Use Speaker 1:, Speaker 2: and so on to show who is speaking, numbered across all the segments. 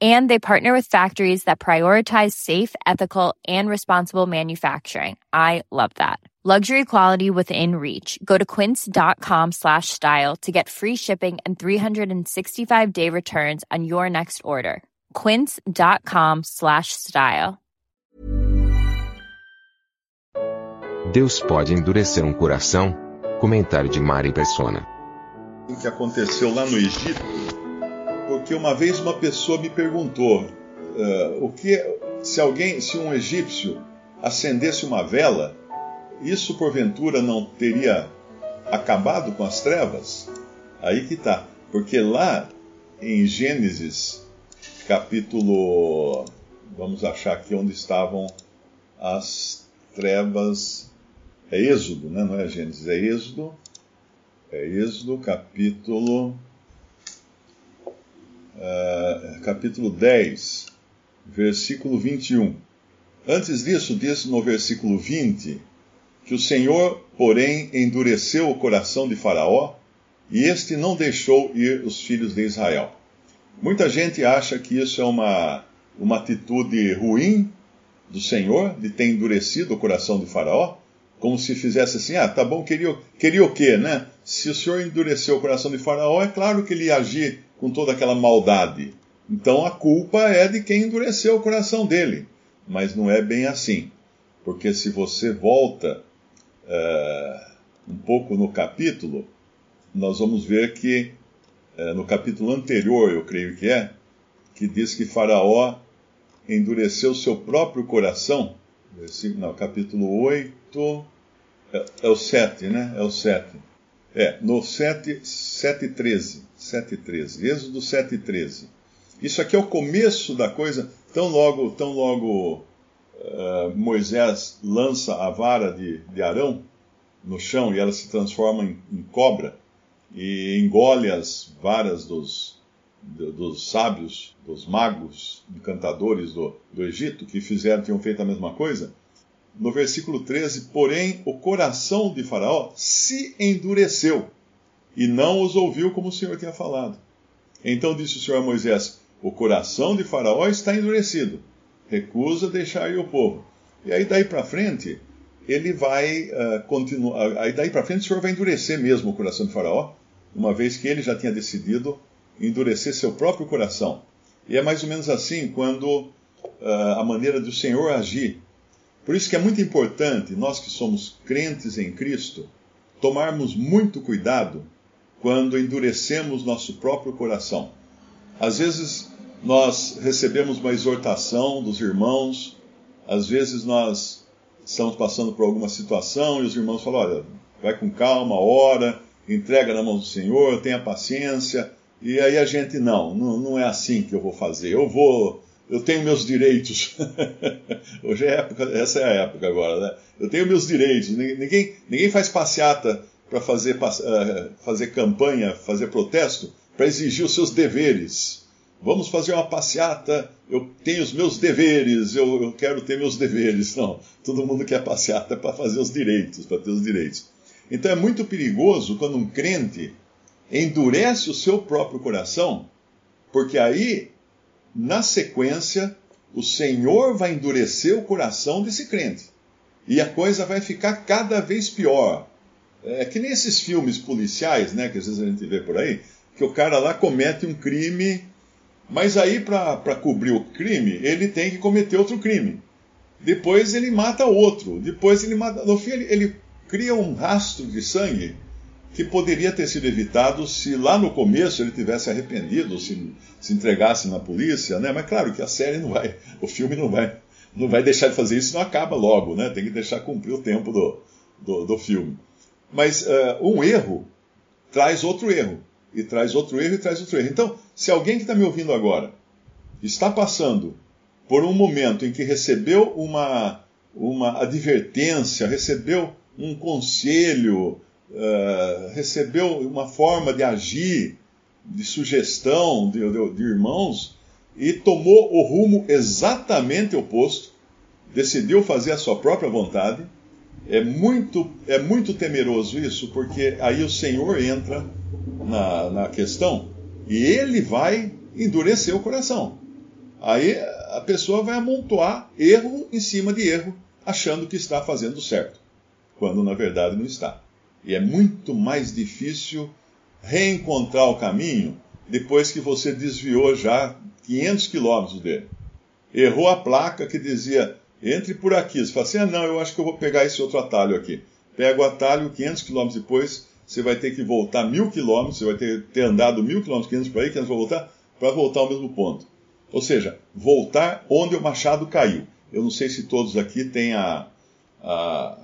Speaker 1: And they partner with factories that prioritize safe, ethical, and responsible manufacturing. I love that. Luxury quality within reach. Go to quince.com slash style to get free shipping and 365 day returns on your next order. Quince.com slash style.
Speaker 2: Deus pode endurecer um coração? Comentário de Mari Persona.
Speaker 3: O que aconteceu lá no Egito, porque uma vez uma pessoa me perguntou uh, o que se alguém, se um egípcio acendesse uma vela, isso porventura não teria acabado com as trevas? Aí que tá, porque lá em Gênesis, capítulo, vamos achar aqui onde estavam as trevas é Êxodo, né? não é Gênesis, é Êxodo. É Êxodo, capítulo. Uh, capítulo 10, versículo 21. Antes disso, diz no versículo 20 que o Senhor, porém, endureceu o coração de Faraó e este não deixou ir os filhos de Israel. Muita gente acha que isso é uma, uma atitude ruim do Senhor, de ter endurecido o coração de Faraó, como se fizesse assim, ah, tá bom, queria, queria o quê, né? Se o Senhor endureceu o coração de Faraó, é claro que ele ia agir com toda aquela maldade. Então a culpa é de quem endureceu o coração dele. Mas não é bem assim. Porque se você volta uh, um pouco no capítulo, nós vamos ver que uh, no capítulo anterior, eu creio que é, que diz que Faraó endureceu seu próprio coração não, capítulo 8, é, é, o 7, né? É o 7. É, no 7, 7 13. 7, 13. Êxodo 7, 13. Isso aqui é o começo da coisa. Tão logo, tão logo uh, Moisés lança a vara de, de Arão no chão e ela se transforma em, em cobra e engole as varas dos, dos sábios, dos magos, encantadores do, do Egito, que fizeram, tinham feito a mesma coisa, no versículo 13, porém o coração de Faraó se endureceu e não os ouviu como o Senhor tinha falado. Então disse o Senhor a Moisés: O coração de Faraó está endurecido, recusa deixar ir o povo. E aí daí para frente, ele vai uh, continuar. Aí daí para frente o Senhor vai endurecer mesmo o coração de Faraó, uma vez que ele já tinha decidido endurecer seu próprio coração. E é mais ou menos assim quando uh, a maneira do Senhor agir. Por isso que é muito importante, nós que somos crentes em Cristo, tomarmos muito cuidado quando endurecemos nosso próprio coração. Às vezes nós recebemos uma exortação dos irmãos, às vezes nós estamos passando por alguma situação e os irmãos falam: olha, vai com calma, ora, entrega na mão do Senhor, tenha paciência. E aí a gente, não, não, não é assim que eu vou fazer. Eu vou, eu tenho meus direitos. Hoje é época, essa é a época agora, né? Eu tenho meus direitos. Ninguém, ninguém faz passeata para fazer, uh, fazer campanha, fazer protesto, para exigir os seus deveres. Vamos fazer uma passeata, eu tenho os meus deveres, eu, eu quero ter meus deveres. Não, todo mundo quer passeata para fazer os direitos, para ter os direitos. Então é muito perigoso quando um crente endurece o seu próprio coração, porque aí, na sequência, o Senhor vai endurecer o coração desse crente. E a coisa vai ficar cada vez pior. É que nem esses filmes policiais, né, que às vezes a gente vê por aí, que o cara lá comete um crime, mas aí para cobrir o crime, ele tem que cometer outro crime. Depois ele mata outro, depois ele mata. No fim, ele, ele cria um rastro de sangue que poderia ter sido evitado se lá no começo ele tivesse arrependido, se, se entregasse na polícia, né? Mas claro que a série não vai, o filme não vai, não vai deixar de fazer isso, não acaba logo, né? Tem que deixar cumprir o tempo do, do, do filme. Mas uh, um erro traz outro erro, e traz outro erro e traz outro erro. Então, se alguém que está me ouvindo agora está passando por um momento em que recebeu uma, uma advertência, recebeu um conselho, uh, recebeu uma forma de agir de sugestão de, de, de irmãos e tomou o rumo exatamente oposto, decidiu fazer a sua própria vontade. É muito, é muito temeroso isso, porque aí o Senhor entra na, na questão e ele vai endurecer o coração. Aí a pessoa vai amontoar erro em cima de erro, achando que está fazendo certo, quando na verdade não está. E é muito mais difícil reencontrar o caminho depois que você desviou já 500 quilômetros dele. Errou a placa que dizia entre por aqui. Você fala assim: ah, não, eu acho que eu vou pegar esse outro atalho aqui. Pega o atalho, 500 quilômetros depois, você vai ter que voltar mil quilômetros, você vai ter, ter andado mil quilômetros, 500 para aí, 500 para voltar, para voltar ao mesmo ponto. Ou seja, voltar onde o machado caiu. Eu não sei se todos aqui têm a, a,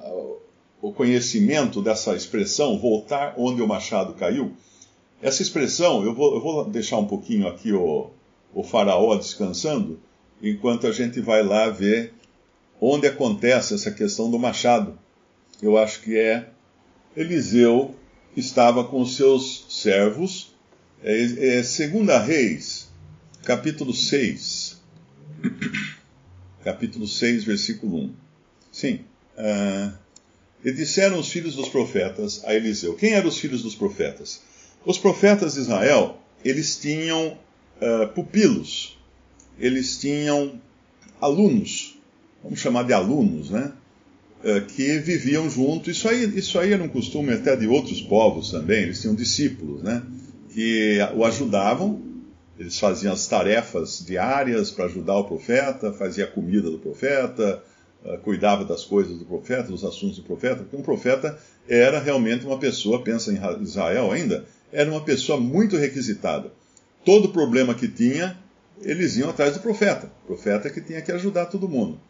Speaker 3: o conhecimento dessa expressão, voltar onde o machado caiu. Essa expressão, eu vou, eu vou deixar um pouquinho aqui o, o faraó descansando, enquanto a gente vai lá ver onde acontece essa questão do machado. Eu acho que é Eliseu estava com seus servos, é, é Segunda Reis, capítulo 6. capítulo 6, versículo 1. Sim. Uh, e disseram os filhos dos profetas a Eliseu. Quem eram os filhos dos profetas? Os profetas de Israel, eles tinham uh, pupilos, eles tinham alunos, vamos chamar de alunos, né? Uh, que viviam junto. Isso aí, isso aí era um costume até de outros povos também. Eles tinham discípulos, né? Que o ajudavam eles faziam as tarefas diárias para ajudar o profeta, fazia a comida do profeta, cuidava das coisas do profeta, dos assuntos do profeta, porque um profeta era realmente uma pessoa, pensa em Israel ainda, era uma pessoa muito requisitada. Todo problema que tinha, eles iam atrás do profeta. O profeta que tinha que ajudar todo mundo.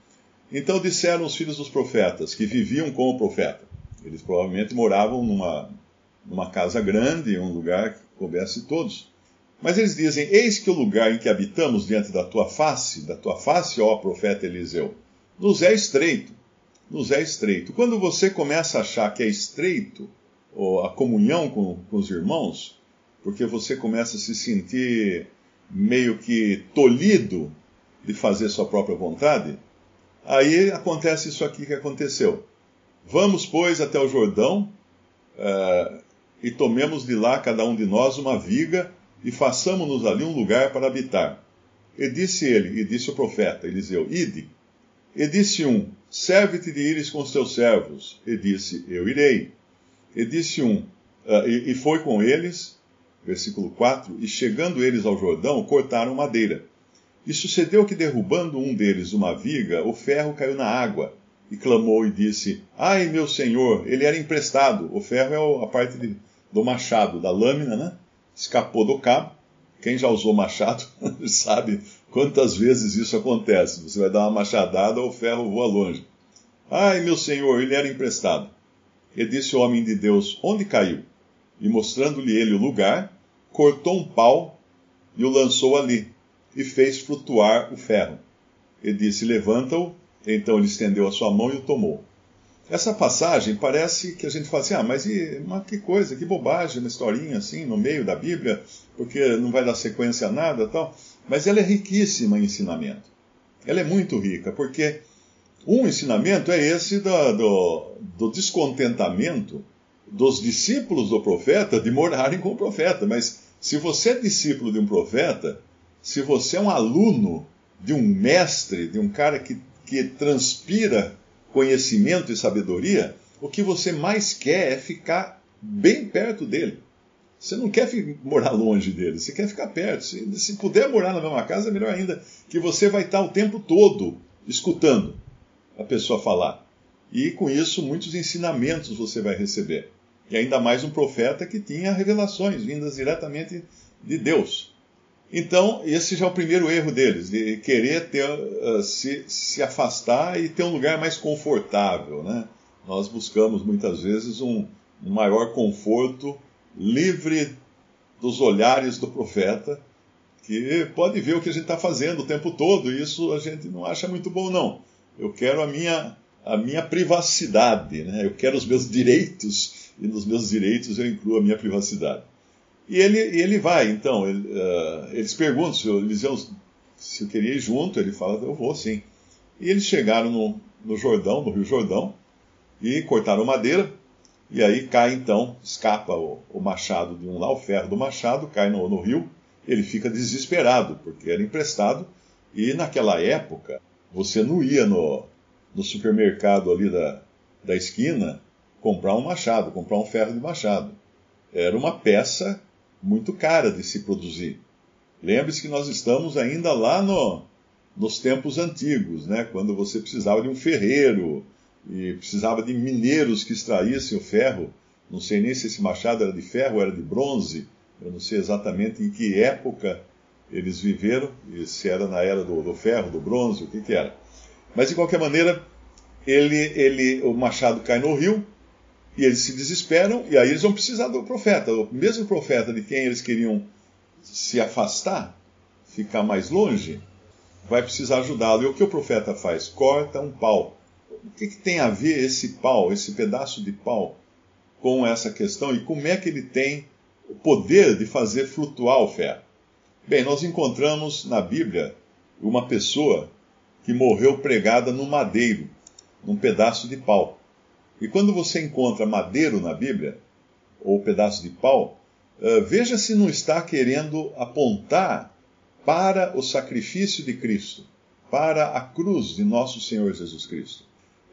Speaker 3: Então disseram os filhos dos profetas, que viviam com o profeta. Eles provavelmente moravam numa, numa casa grande, um lugar que coubesse todos. Mas eles dizem: Eis que o lugar em que habitamos diante da tua face, da tua face, ó profeta Eliseu, nos é estreito. Nos é estreito. Quando você começa a achar que é estreito a comunhão com, com os irmãos, porque você começa a se sentir meio que tolhido de fazer sua própria vontade, aí acontece isso aqui que aconteceu. Vamos, pois, até o Jordão uh, e tomemos de lá, cada um de nós, uma viga e façamos-nos ali um lugar para habitar. E disse ele, e disse o profeta Eliseu: Ide. E disse um: Serve-te de ires com os teus servos. E disse: Eu irei. E disse um: uh, e, e foi com eles, versículo 4: E chegando eles ao Jordão, cortaram madeira. E sucedeu que, derrubando um deles uma viga, o ferro caiu na água. E clamou e disse: Ai, meu senhor, ele era emprestado. O ferro é a parte de, do machado, da lâmina, né? escapou do cabo. Quem já usou machado sabe quantas vezes isso acontece. Você vai dar uma machadada, o ferro voa longe. Ai, meu senhor, ele era emprestado. E disse o homem de Deus: Onde caiu? E mostrando-lhe ele o lugar, cortou um pau e o lançou ali, e fez flutuar o ferro. E disse: Levanta-o. Então ele estendeu a sua mão e o tomou. Essa passagem parece que a gente fala assim, ah, mas, e, mas que coisa, que bobagem, uma historinha assim, no meio da Bíblia, porque não vai dar sequência a nada tal. Mas ela é riquíssima em ensinamento. Ela é muito rica, porque um ensinamento é esse do, do, do descontentamento dos discípulos do profeta de morarem com o profeta. Mas se você é discípulo de um profeta, se você é um aluno de um mestre, de um cara que, que transpira conhecimento e sabedoria, o que você mais quer é ficar bem perto dele. Você não quer morar longe dele, você quer ficar perto. Se, se, puder morar na mesma casa, é melhor ainda, que você vai estar o tempo todo escutando a pessoa falar. E com isso, muitos ensinamentos você vai receber. E ainda mais um profeta que tinha revelações vindas diretamente de Deus. Então, esse já é o primeiro erro deles, de querer ter, uh, se, se afastar e ter um lugar mais confortável. Né? Nós buscamos muitas vezes um, um maior conforto, livre dos olhares do profeta, que pode ver o que a gente está fazendo o tempo todo, e isso a gente não acha muito bom, não. Eu quero a minha, a minha privacidade, né? eu quero os meus direitos, e nos meus direitos eu incluo a minha privacidade. E ele, ele vai, então, ele, uh, eles perguntam se Eliseu se eu queria ir junto, ele fala, eu vou sim. E eles chegaram no, no Jordão, no Rio Jordão, e cortaram madeira, e aí cai então, escapa o, o machado de um lá, o ferro do machado, cai no, no rio, ele fica desesperado, porque era emprestado, e naquela época, você não ia no, no supermercado ali da, da esquina comprar um machado, comprar um ferro de machado. Era uma peça muito cara de se produzir. Lembre-se que nós estamos ainda lá no, nos tempos antigos, né? quando você precisava de um ferreiro e precisava de mineiros que extraíssem o ferro. Não sei nem se esse machado era de ferro ou era de bronze. Eu não sei exatamente em que época eles viveram, e se era na era do, do ferro, do bronze, o que, que era. Mas de qualquer maneira, ele, ele, o machado cai no rio e eles se desesperam e aí eles vão precisar do profeta, o mesmo profeta de quem eles queriam se afastar, ficar mais longe, vai precisar ajudá-lo. E o que o profeta faz? Corta um pau. O que, que tem a ver esse pau, esse pedaço de pau, com essa questão e como é que ele tem o poder de fazer flutuar o ferro? Bem, nós encontramos na Bíblia uma pessoa que morreu pregada no madeiro, num pedaço de pau. E quando você encontra madeiro na Bíblia, ou pedaço de pau, uh, veja se não está querendo apontar para o sacrifício de Cristo, para a cruz de nosso Senhor Jesus Cristo.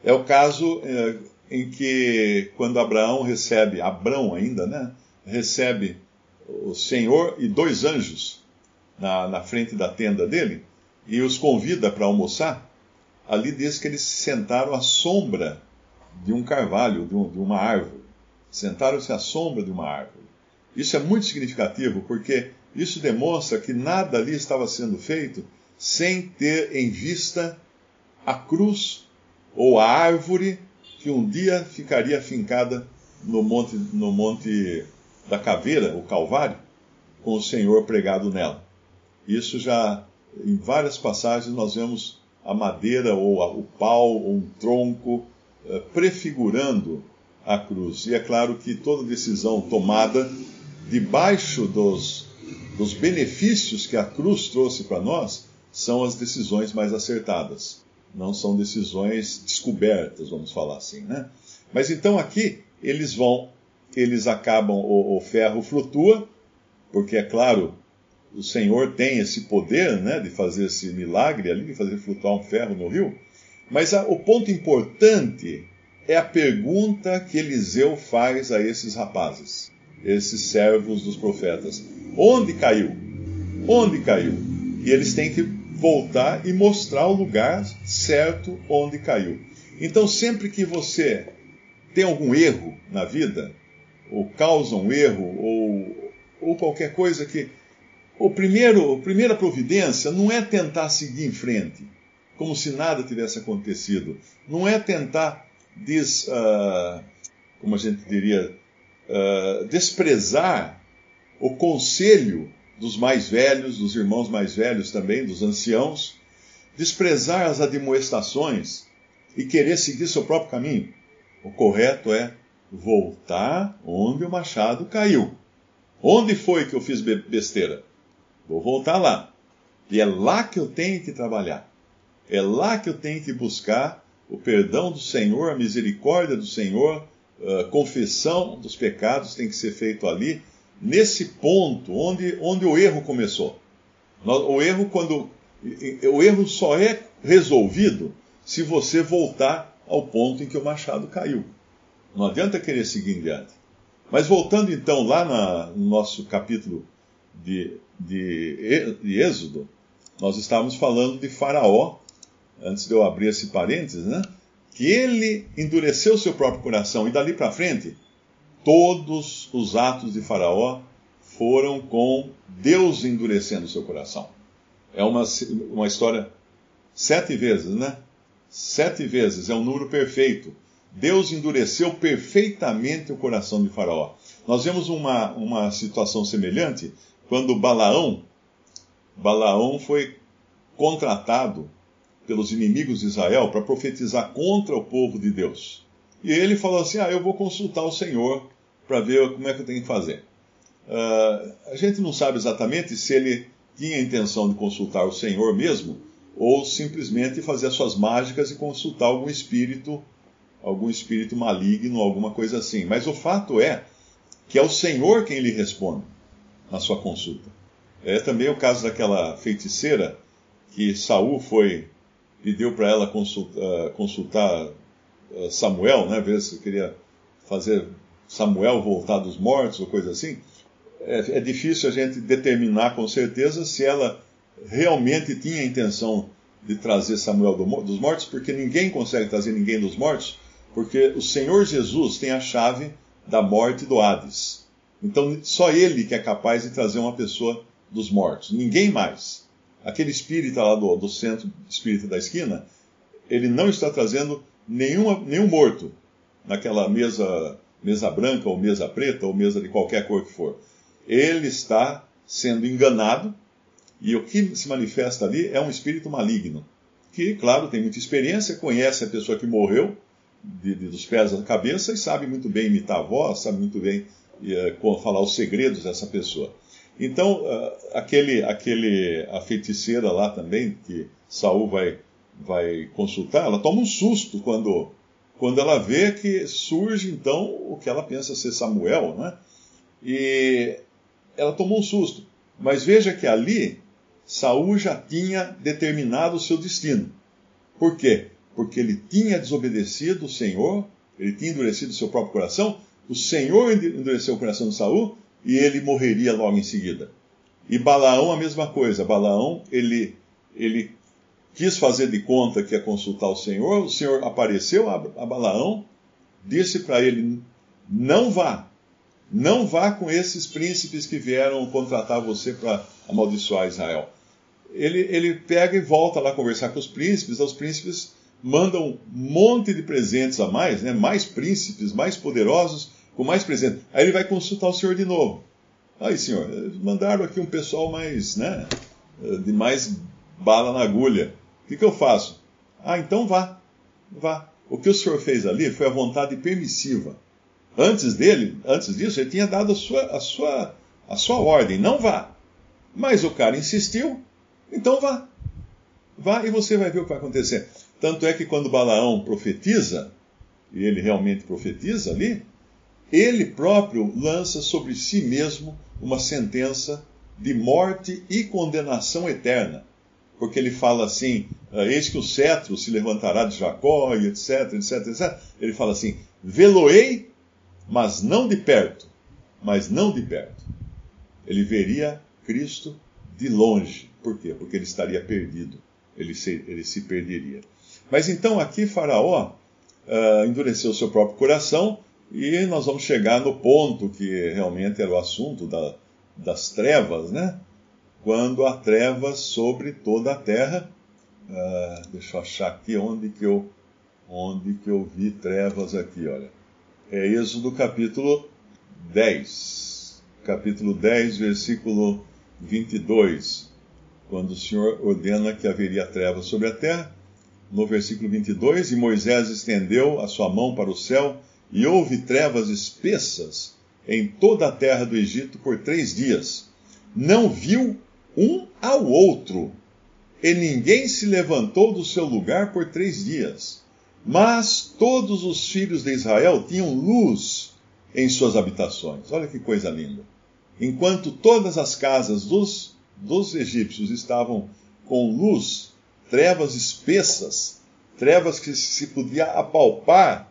Speaker 3: É o caso uh, em que, quando Abraão recebe, Abrão ainda, né, recebe o Senhor e dois anjos na, na frente da tenda dele, e os convida para almoçar, ali diz que eles se sentaram à sombra de um carvalho, de, um, de uma árvore. Sentaram-se à sombra de uma árvore. Isso é muito significativo porque isso demonstra que nada ali estava sendo feito sem ter em vista a cruz ou a árvore que um dia ficaria fincada no monte, no monte da caveira, o Calvário, com o Senhor pregado nela. Isso já, em várias passagens, nós vemos a madeira ou a, o pau ou um tronco prefigurando a cruz. E é claro que toda decisão tomada debaixo dos, dos benefícios que a cruz trouxe para nós são as decisões mais acertadas. Não são decisões descobertas, vamos falar assim, né? Mas então aqui eles vão, eles acabam, o, o ferro flutua, porque é claro, o Senhor tem esse poder né, de fazer esse milagre ali, de fazer flutuar um ferro no rio. Mas a, o ponto importante é a pergunta que Eliseu faz a esses rapazes, esses servos dos profetas: onde caiu? Onde caiu? E eles têm que voltar e mostrar o lugar certo onde caiu. Então, sempre que você tem algum erro na vida, ou causa um erro, ou, ou qualquer coisa que o primeiro, a primeira providência não é tentar seguir em frente, como se nada tivesse acontecido. Não é tentar des, uh, como a gente diria, uh, desprezar o conselho dos mais velhos, dos irmãos mais velhos também, dos anciãos, desprezar as admoestações e querer seguir seu próprio caminho. O correto é voltar onde o machado caiu. Onde foi que eu fiz besteira? Vou voltar lá. E é lá que eu tenho que trabalhar. É lá que eu tenho que buscar o perdão do Senhor, a misericórdia do Senhor, a confissão dos pecados tem que ser feito ali, nesse ponto onde, onde o erro começou. O erro quando o erro só é resolvido se você voltar ao ponto em que o machado caiu. Não adianta querer seguir em diante. Mas voltando então lá na, no nosso capítulo de de, de Êxodo, nós estávamos falando de Faraó, antes de eu abrir esse parênteses, né? Que ele endureceu seu próprio coração e dali para frente, todos os atos de Faraó foram com Deus endurecendo seu coração. É uma, uma história sete vezes, né? Sete vezes, é um número perfeito. Deus endureceu perfeitamente o coração de Faraó. Nós vemos uma, uma situação semelhante quando Balaão, Balaão foi contratado pelos inimigos de Israel para profetizar contra o povo de Deus. E ele falou assim: Ah, eu vou consultar o Senhor para ver como é que eu tenho que fazer. Uh, a gente não sabe exatamente se ele tinha a intenção de consultar o Senhor mesmo, ou simplesmente fazer as suas mágicas e consultar algum espírito, algum espírito maligno, alguma coisa assim. Mas o fato é que é o Senhor quem lhe responde na sua consulta. É também o caso daquela feiticeira que Saul foi pediu para ela consultar, uh, consultar uh, Samuel, né, ver se queria fazer Samuel voltar dos mortos ou coisa assim. É, é difícil a gente determinar com certeza se ela realmente tinha a intenção de trazer Samuel do, dos mortos, porque ninguém consegue trazer ninguém dos mortos, porque o Senhor Jesus tem a chave da morte do Hades. Então, só ele que é capaz de trazer uma pessoa dos mortos, ninguém mais. Aquele espírita lá do, do centro espírita da esquina, ele não está trazendo nenhuma, nenhum morto naquela mesa, mesa branca, ou mesa preta, ou mesa de qualquer cor que for. Ele está sendo enganado, e o que se manifesta ali é um espírito maligno, que, claro, tem muita experiência, conhece a pessoa que morreu, de, de, dos pés à cabeça, e sabe muito bem imitar a voz, sabe muito bem uh, falar os segredos dessa pessoa. Então, uh, aquele, aquele, a feiticeira lá também, que Saul vai, vai consultar, ela toma um susto quando, quando ela vê que surge então o que ela pensa ser Samuel, né? E ela tomou um susto. Mas veja que ali Saul já tinha determinado o seu destino. Por quê? Porque ele tinha desobedecido o Senhor, ele tinha endurecido o seu próprio coração, o Senhor endureceu o coração de Saul e ele morreria logo em seguida. E Balaão a mesma coisa. Balaão, ele, ele quis fazer de conta que ia consultar o Senhor, o Senhor apareceu a, Balaão, disse para ele: não vá, não vá com esses príncipes que vieram contratar você para amaldiçoar Israel. Ele, ele pega e volta lá conversar com os príncipes, os príncipes mandam um monte de presentes a mais, né? mais príncipes, mais poderosos, com mais presentes. Aí ele vai consultar o senhor de novo. Aí, senhor, mandaram aqui um pessoal mais, né, de mais bala na agulha. O que, que eu faço? Ah, então vá, vá. O que o senhor fez ali foi a vontade permissiva. Antes dele, antes disso, ele tinha dado a sua, a sua, a sua ordem, não vá. Mas o cara insistiu, então vá. Vá e você vai ver o que vai acontecer. Tanto é que quando Balaão profetiza, e ele realmente profetiza ali, ele próprio lança sobre si mesmo uma sentença de morte e condenação eterna. Porque ele fala assim: ah, Eis que o cetro se levantará de Jacó, e etc, etc, etc. Ele fala assim: Veloei, mas não de perto. Mas não de perto. Ele veria Cristo de longe. Por quê? Porque ele estaria perdido. Ele se, ele se perderia. Mas então aqui Faraó uh, endureceu seu próprio coração e nós vamos chegar no ponto que realmente era o assunto da, das trevas, né? Quando há trevas sobre toda a terra. Uh, deixa eu achar aqui onde que eu onde que eu vi trevas aqui, olha. É Êxodo capítulo 10. Capítulo 10, versículo 22. Quando o Senhor ordena que haveria trevas sobre a terra no versículo 22, e Moisés estendeu a sua mão para o céu, e houve trevas espessas em toda a terra do Egito por três dias. Não viu um ao outro, e ninguém se levantou do seu lugar por três dias. Mas todos os filhos de Israel tinham luz em suas habitações. Olha que coisa linda. Enquanto todas as casas dos, dos egípcios estavam com luz, trevas espessas, trevas que se podia apalpar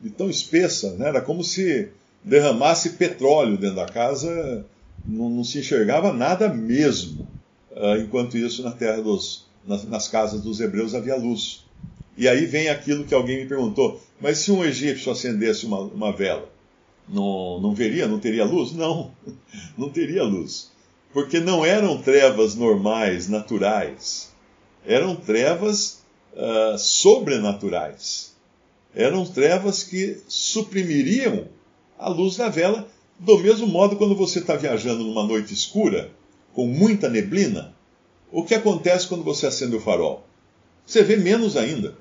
Speaker 3: de tão espessa, né? era como se derramasse petróleo dentro da casa, não, não se enxergava nada mesmo. Uh, enquanto isso, na terra dos, nas, nas, casas dos hebreus havia luz. E aí vem aquilo que alguém me perguntou: mas se um egípcio acendesse uma, uma vela, não, não veria, não teria luz? Não, não teria luz. Porque não eram trevas normais, naturais eram trevas uh, sobrenaturais. Eram trevas que suprimiriam a luz da vela, do mesmo modo quando você está viajando numa noite escura, com muita neblina, o que acontece quando você acende o farol? Você vê menos ainda,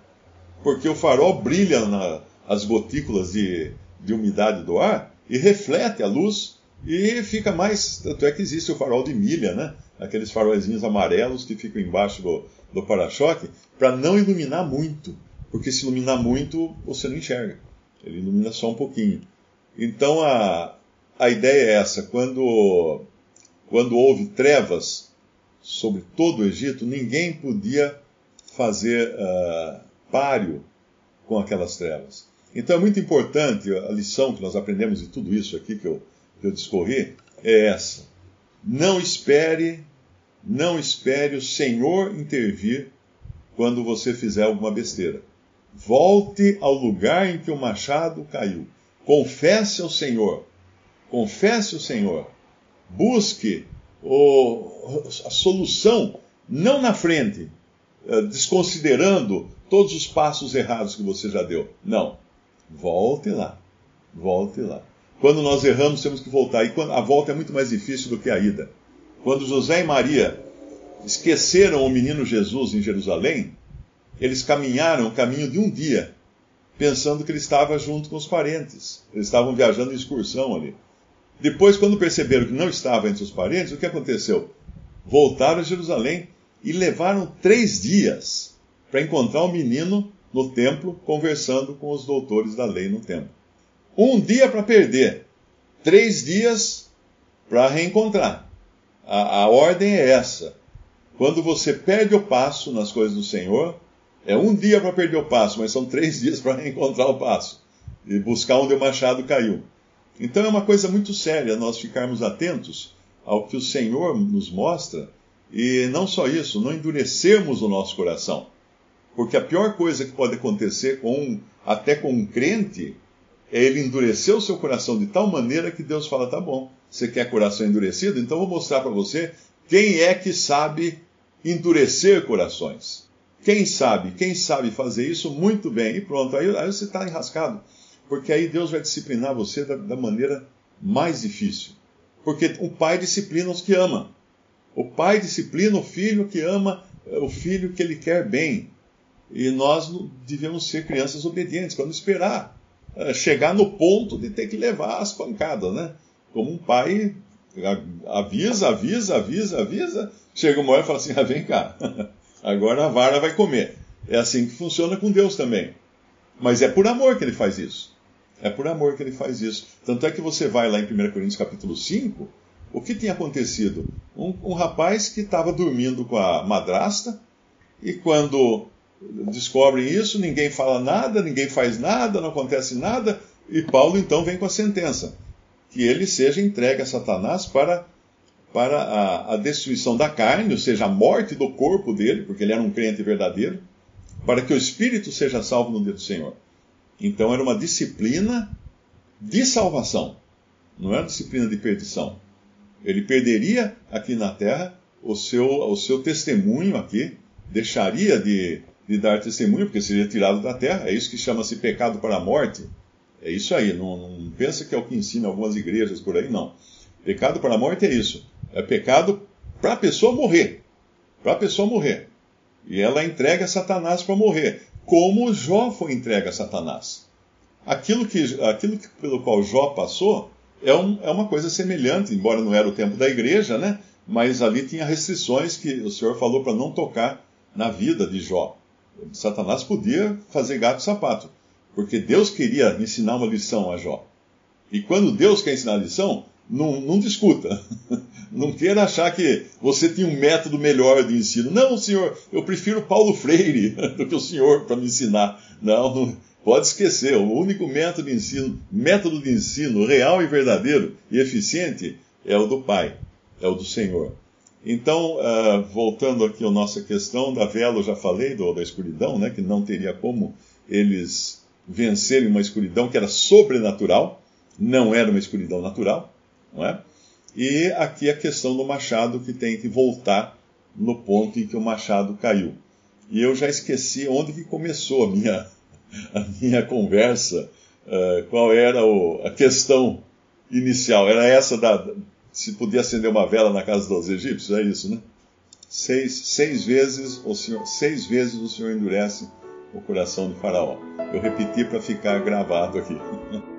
Speaker 3: porque o farol brilha nas gotículas de, de umidade do ar e reflete a luz E fica mais. Tanto é que existe o farol de milha, né? Aqueles faróizinhos amarelos que ficam embaixo do, do para-choque, para não iluminar muito. Porque se iluminar muito, você não enxerga. Ele ilumina só um pouquinho. Então a, a ideia é essa: quando, quando houve trevas sobre todo o Egito, ninguém podia fazer uh, páreo com aquelas trevas. Então é muito importante, a lição que nós aprendemos de tudo isso aqui que eu, que eu discorri é essa. Não espere, não espere o Senhor intervir quando você fizer alguma besteira. Volte ao lugar em que o machado caiu. Confesse ao Senhor. Confesse ao Senhor. Busque o, a solução, não na frente, eh, desconsiderando todos os passos errados que você já deu. Não. Volte lá. Volte lá. Quando nós erramos, temos que voltar. E a volta é muito mais difícil do que a ida. Quando José e Maria esqueceram o menino Jesus em Jerusalém, eles caminharam o caminho de um dia, pensando que ele estava junto com os parentes. Eles estavam viajando em excursão ali. Depois, quando perceberam que não estava entre os parentes, o que aconteceu? Voltaram a Jerusalém e levaram três dias para encontrar o menino no templo, conversando com os doutores da lei no templo. Um dia para perder, três dias para reencontrar. A, a ordem é essa. Quando você perde o passo nas coisas do Senhor, é um dia para perder o passo, mas são três dias para reencontrar o passo e buscar onde o machado caiu. Então é uma coisa muito séria nós ficarmos atentos ao que o Senhor nos mostra e não só isso, não endurecermos o nosso coração. Porque a pior coisa que pode acontecer com até com um crente é ele endurecer o seu coração de tal maneira que Deus fala: tá bom, você quer coração endurecido? Então vou mostrar para você quem é que sabe endurecer corações. Quem sabe, quem sabe fazer isso muito bem. E pronto, aí, aí você está enrascado. Porque aí Deus vai disciplinar você da, da maneira mais difícil. Porque o pai disciplina os que ama. O pai disciplina o filho que ama o filho que ele quer bem. E nós devemos ser crianças obedientes, não esperar é, chegar no ponto de ter que levar as pancadas, né? Como um pai avisa, avisa, avisa, avisa, chega uma hora e fala assim: ah, vem cá, agora a vara vai comer. É assim que funciona com Deus também. Mas é por amor que ele faz isso. É por amor que ele faz isso. Tanto é que você vai lá em 1 Coríntios capítulo 5, o que tinha acontecido? Um, um rapaz que estava dormindo com a madrasta, e quando descobrem isso, ninguém fala nada, ninguém faz nada, não acontece nada, e Paulo então vem com a sentença: que ele seja entregue a Satanás para, para a, a destruição da carne, ou seja, a morte do corpo dele, porque ele era um crente verdadeiro, para que o espírito seja salvo no dia do Senhor. Então era uma disciplina de salvação, não era disciplina de perdição. Ele perderia aqui na terra o seu, o seu testemunho aqui, deixaria de, de dar testemunho, porque seria tirado da terra. É isso que chama-se pecado para a morte. É isso aí, não, não pensa que é o que ensina algumas igrejas por aí, não. Pecado para a morte é isso. É pecado para a pessoa morrer. Para a pessoa morrer. E ela entrega Satanás para morrer. Como Jó foi entregue a Satanás. Aquilo, que, aquilo que, pelo qual Jó passou é, um, é uma coisa semelhante, embora não era o tempo da igreja, né? Mas ali tinha restrições que o Senhor falou para não tocar na vida de Jó. Satanás podia fazer gato e sapato, porque Deus queria ensinar uma lição a Jó. E quando Deus quer ensinar a lição, não, não discuta. Não queira achar que você tinha um método melhor de ensino. Não, senhor, eu prefiro Paulo Freire do que o senhor para me ensinar. Não, não, pode esquecer. O único método de ensino, método de ensino real e verdadeiro e eficiente é o do Pai, é o do Senhor. Então, uh, voltando aqui à nossa questão da vela, eu já falei do, da escuridão, né, que não teria como eles vencerem uma escuridão que era sobrenatural, não era uma escuridão natural, não é? E aqui a questão do machado que tem que voltar no ponto em que o machado caiu. E eu já esqueci onde que começou a minha, a minha conversa, uh, qual era o, a questão inicial. Era essa da, se podia acender uma vela na casa dos egípcios, é isso, né? Seis, seis, vezes o senhor, seis vezes o Senhor endurece o coração de Faraó. Eu repeti para ficar gravado aqui.